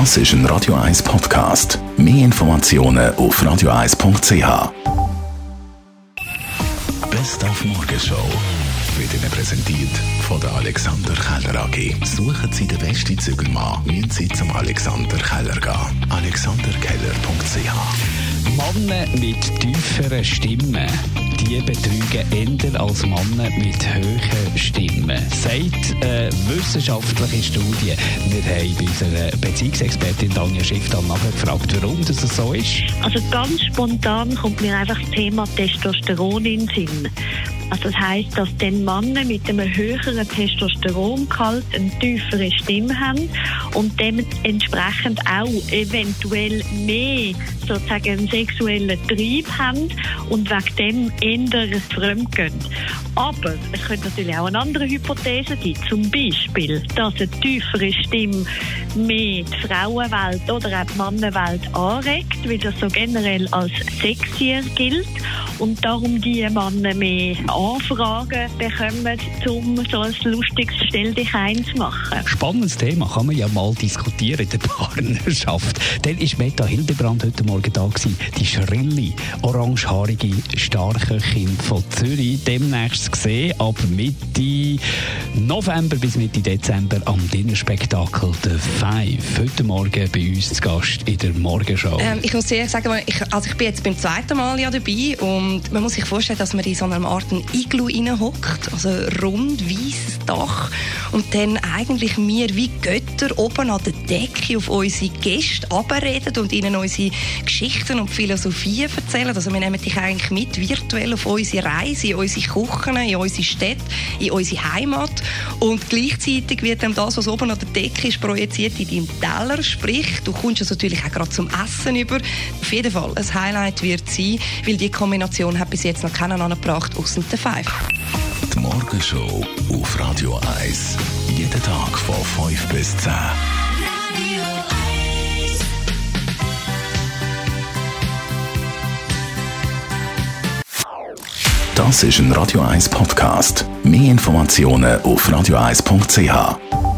Das ist ein Radio 1 Podcast. Mehr Informationen auf radio1.ch. Best auf Morgenshow wird Ihnen präsentiert von der Alexander Keller AG. Suchen Sie den besten Zügelmann, müssen Sie zum Alexander Keller gehen. AlexanderKeller.ch Männer mit tieferen Stimmen, die betrügen eher als Männer mit hohen Stimmen. Sagt eine wissenschaftliche Studie. Wir haben bei unserer Beziehungsexpertin Tanja Schiff dann nachgefragt, warum das so ist. Also ganz spontan kommt mir einfach das Thema Testosteron in den Sinn. Also das heisst, dass dann Männer mit einem höheren Testosterongehalt eine tiefere Stimme haben und dementsprechend auch eventuell mehr sozusagen einen sexuellen Trieb haben und wegen dem eher fremdgehen. Aber es könnte natürlich auch eine andere Hypothese sein, zum Beispiel, dass eine tiefere Stimme mehr die Frauenwelt oder auch die Mannenwelt anregt, weil das so generell als sexier gilt und darum die Männer mehr Anfragen bekommen, um so ein lustiges Stell dich ein zu machen. Spannendes Thema, kann man ja mal diskutieren in der Partnerschaft. Dann war Meta Hildebrand heute Morgen da gewesen, die schrille, orangehaarige Starköchin von Zürich. Demnächst gesehen, aber Mitte November bis Mitte Dezember am Dinnerspektakel The Five. Heute Morgen bei uns zu Gast in der Morgenshow. Ähm, ich muss ehrlich sagen, ich, also ich bin jetzt beim zweiten Mal ja dabei und man muss sich vorstellen, dass man in so einer Art Iglu hockt, also rund weißes Dach und dann eigentlich wir wie Götter oben an der Decke auf unsere Gäste abreden und ihnen unsere Geschichten und Philosophien erzählen. Also wir nehmen dich eigentlich mit virtuell auf unsere Reise, in unsere Küchen, in unsere Städte, in unsere Heimat und gleichzeitig wird dann das, was oben an der Decke ist, projiziert in deinem Teller, sprich, du kommst es natürlich auch gerade zum Essen über. Auf jeden Fall, ein Highlight wird sein, weil die Kombination hat bis jetzt noch keinen angebracht, außer der Five. Die Morgenshow auf Radio 1. Jeden Tag von 5 bis 10. Das ist ein Radio 1 Podcast. Mehr Informationen auf radio1.ch.